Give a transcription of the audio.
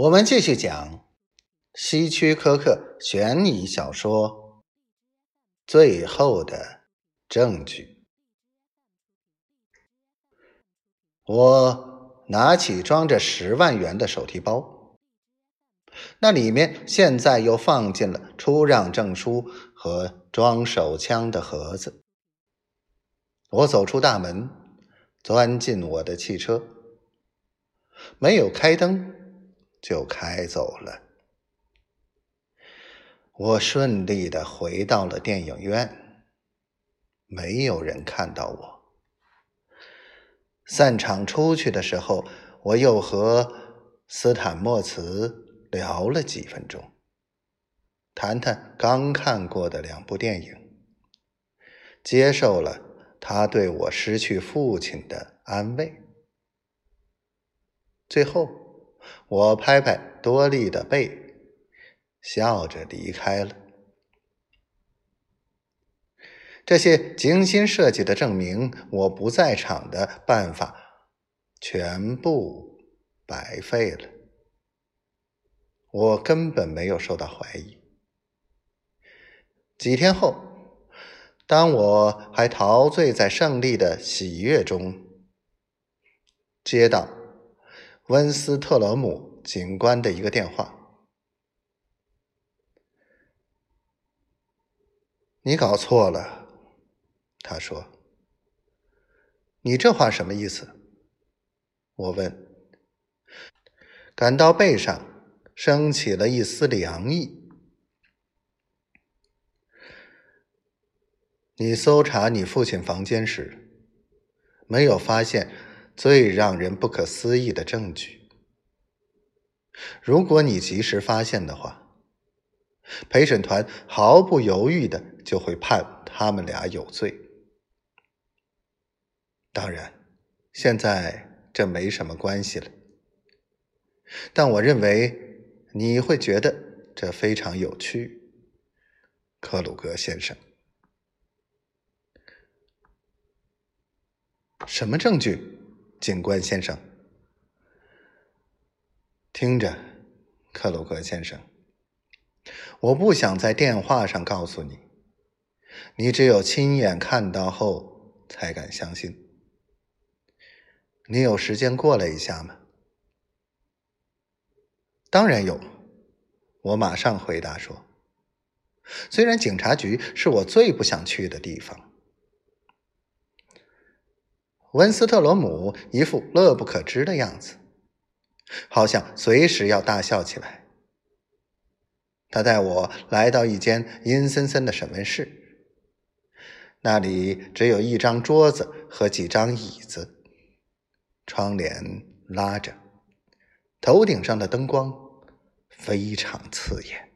我们继续讲希区柯克悬疑小说《最后的证据》。我拿起装着十万元的手提包，那里面现在又放进了出让证书和装手枪的盒子。我走出大门，钻进我的汽车，没有开灯。就开走了。我顺利的回到了电影院，没有人看到我。散场出去的时候，我又和斯坦莫茨聊了几分钟，谈谈刚看过的两部电影，接受了他对我失去父亲的安慰，最后。我拍拍多莉的背，笑着离开了。这些精心设计的证明我不在场的办法，全部白费了。我根本没有受到怀疑。几天后，当我还陶醉在胜利的喜悦中，接到。温斯特罗姆警官的一个电话，你搞错了，他说。你这话什么意思？我问。感到背上升起了一丝凉意。你搜查你父亲房间时，没有发现。最让人不可思议的证据，如果你及时发现的话，陪审团毫不犹豫的就会判他们俩有罪。当然，现在这没什么关系了，但我认为你会觉得这非常有趣，克鲁格先生。什么证据？警官先生，听着，克鲁格先生，我不想在电话上告诉你，你只有亲眼看到后才敢相信。你有时间过来一下吗？当然有，我马上回答说。虽然警察局是我最不想去的地方。温斯特罗姆一副乐不可支的样子，好像随时要大笑起来。他带我来到一间阴森森的审问室，那里只有一张桌子和几张椅子，窗帘拉着，头顶上的灯光非常刺眼。